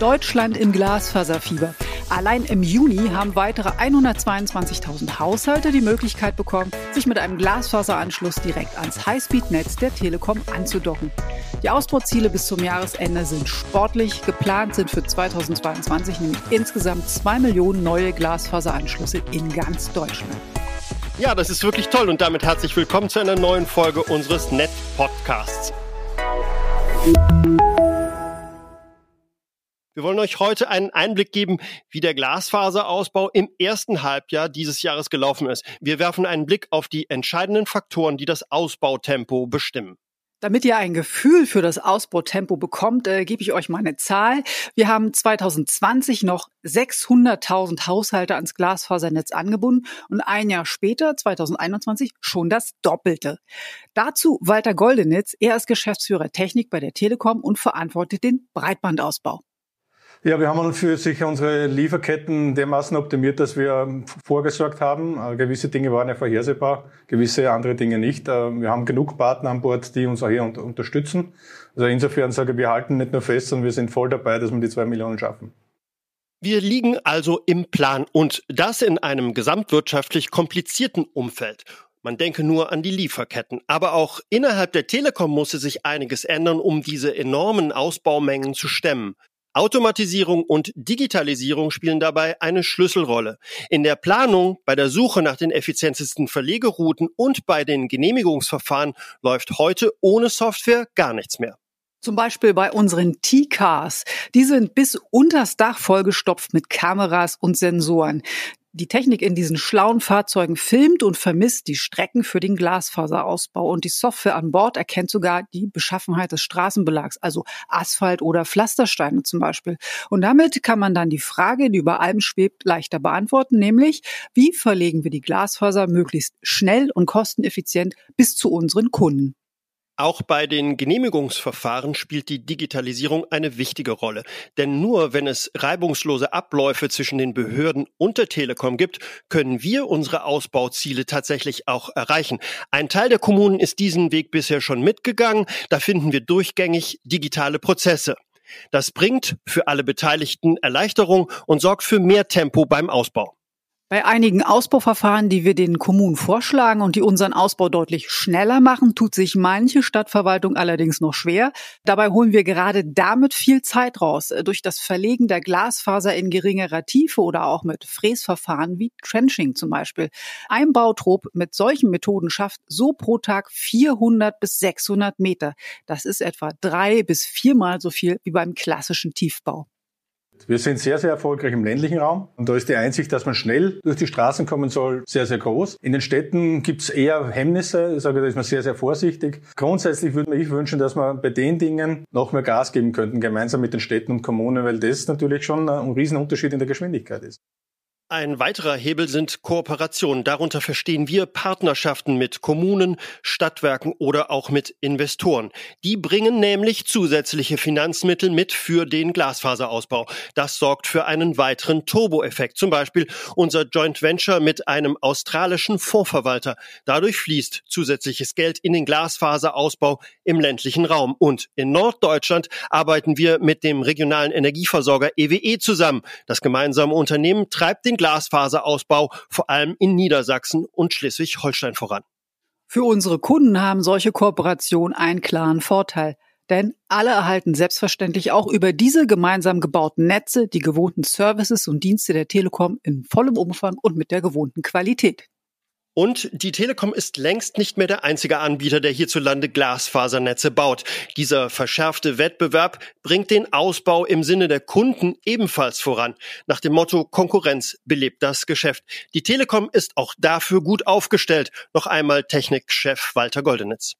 Deutschland im Glasfaserfieber. Allein im Juni haben weitere 122.000 Haushalte die Möglichkeit bekommen, sich mit einem Glasfaseranschluss direkt ans Highspeed-Netz der Telekom anzudocken. Die Ausbauziele bis zum Jahresende sind sportlich. Geplant sind für 2022 nämlich insgesamt zwei Millionen neue Glasfaseranschlüsse in ganz Deutschland. Ja, das ist wirklich toll und damit herzlich willkommen zu einer neuen Folge unseres Net-Podcasts. Wir wollen euch heute einen Einblick geben, wie der Glasfaserausbau im ersten Halbjahr dieses Jahres gelaufen ist. Wir werfen einen Blick auf die entscheidenden Faktoren, die das Ausbautempo bestimmen. Damit ihr ein Gefühl für das Ausbautempo bekommt, äh, gebe ich euch mal eine Zahl. Wir haben 2020 noch 600.000 Haushalte ans Glasfasernetz angebunden und ein Jahr später, 2021, schon das Doppelte. Dazu Walter Goldenitz. Er ist Geschäftsführer Technik bei der Telekom und verantwortet den Breitbandausbau. Ja, wir haben für sich unsere Lieferketten dermaßen optimiert, dass wir vorgesorgt haben. Äh, gewisse Dinge waren ja vorhersehbar, gewisse andere Dinge nicht. Äh, wir haben genug Partner an Bord, die uns auch hier unterstützen. Also insofern sage ich, wir halten nicht nur fest, sondern wir sind voll dabei, dass wir die zwei Millionen schaffen. Wir liegen also im Plan und das in einem gesamtwirtschaftlich komplizierten Umfeld. Man denke nur an die Lieferketten. Aber auch innerhalb der Telekom musste sich einiges ändern, um diese enormen Ausbaumengen zu stemmen. Automatisierung und Digitalisierung spielen dabei eine Schlüsselrolle. In der Planung, bei der Suche nach den effizientesten Verlegerouten und bei den Genehmigungsverfahren läuft heute ohne Software gar nichts mehr. Zum Beispiel bei unseren T-Cars. Die sind bis unters Dach vollgestopft mit Kameras und Sensoren. Die Technik in diesen schlauen Fahrzeugen filmt und vermisst die Strecken für den Glasfaserausbau und die Software an Bord erkennt sogar die Beschaffenheit des Straßenbelags, also Asphalt oder Pflastersteine zum Beispiel. Und damit kann man dann die Frage, die über allem schwebt, leichter beantworten, nämlich wie verlegen wir die Glasfaser möglichst schnell und kosteneffizient bis zu unseren Kunden. Auch bei den Genehmigungsverfahren spielt die Digitalisierung eine wichtige Rolle. Denn nur wenn es reibungslose Abläufe zwischen den Behörden und der Telekom gibt, können wir unsere Ausbauziele tatsächlich auch erreichen. Ein Teil der Kommunen ist diesen Weg bisher schon mitgegangen. Da finden wir durchgängig digitale Prozesse. Das bringt für alle Beteiligten Erleichterung und sorgt für mehr Tempo beim Ausbau. Bei einigen Ausbauverfahren, die wir den Kommunen vorschlagen und die unseren Ausbau deutlich schneller machen, tut sich manche Stadtverwaltung allerdings noch schwer. Dabei holen wir gerade damit viel Zeit raus. Durch das Verlegen der Glasfaser in geringerer Tiefe oder auch mit Fräsverfahren wie Trenching zum Beispiel. Ein Bautrop mit solchen Methoden schafft so pro Tag 400 bis 600 Meter. Das ist etwa drei bis viermal so viel wie beim klassischen Tiefbau. Wir sind sehr, sehr erfolgreich im ländlichen Raum. Und da ist die Einsicht, dass man schnell durch die Straßen kommen soll, sehr, sehr groß. In den Städten gibt es eher Hemmnisse. Ich sage, da ist man sehr, sehr vorsichtig. Grundsätzlich würde ich wünschen, dass wir bei den Dingen noch mehr Gas geben könnten, gemeinsam mit den Städten und Kommunen, weil das natürlich schon ein Riesenunterschied in der Geschwindigkeit ist. Ein weiterer Hebel sind Kooperationen. Darunter verstehen wir Partnerschaften mit Kommunen, Stadtwerken oder auch mit Investoren. Die bringen nämlich zusätzliche Finanzmittel mit für den Glasfaserausbau. Das sorgt für einen weiteren Turboeffekt. Zum Beispiel unser Joint Venture mit einem australischen Fondsverwalter. Dadurch fließt zusätzliches Geld in den Glasfaserausbau im ländlichen Raum. Und in Norddeutschland arbeiten wir mit dem regionalen Energieversorger EWE e zusammen. Das gemeinsame Unternehmen treibt den Glasfaserausbau vor allem in Niedersachsen und Schleswig-Holstein voran. Für unsere Kunden haben solche Kooperationen einen klaren Vorteil. Denn alle erhalten selbstverständlich auch über diese gemeinsam gebauten Netze die gewohnten Services und Dienste der Telekom in vollem Umfang und mit der gewohnten Qualität. Und die Telekom ist längst nicht mehr der einzige Anbieter, der hierzulande Glasfasernetze baut. Dieser verschärfte Wettbewerb bringt den Ausbau im Sinne der Kunden ebenfalls voran. Nach dem Motto Konkurrenz belebt das Geschäft. Die Telekom ist auch dafür gut aufgestellt. Noch einmal Technikchef Walter Goldenitz.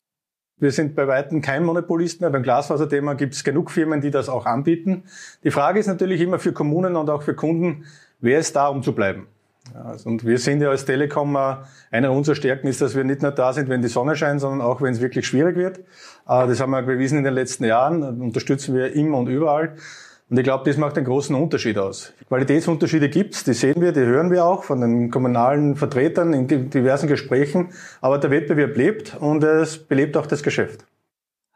Wir sind bei Weitem kein Monopolist mehr. Beim Glasfaserthema gibt es genug Firmen, die das auch anbieten. Die Frage ist natürlich immer für Kommunen und auch für Kunden, wer ist da, um zu bleiben? Also, und wir sind ja als Telekom, äh, einer unserer Stärken ist, dass wir nicht nur da sind, wenn die Sonne scheint, sondern auch, wenn es wirklich schwierig wird. Äh, das haben wir bewiesen in den letzten Jahren, unterstützen wir immer und überall. Und ich glaube, das macht einen großen Unterschied aus. Qualitätsunterschiede gibt's, die sehen wir, die hören wir auch von den kommunalen Vertretern in diversen Gesprächen. Aber der Wettbewerb lebt und es belebt auch das Geschäft.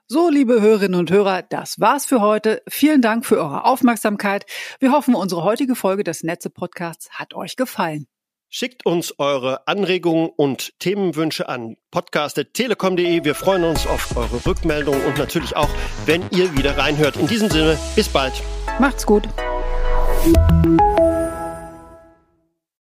So, liebe Hörerinnen und Hörer, das war's für heute. Vielen Dank für eure Aufmerksamkeit. Wir hoffen, unsere heutige Folge des Netze Podcasts hat euch gefallen. Schickt uns eure Anregungen und Themenwünsche an podcast.telekom.de. Wir freuen uns auf eure Rückmeldungen und natürlich auch, wenn ihr wieder reinhört. In diesem Sinne, bis bald. Macht's gut.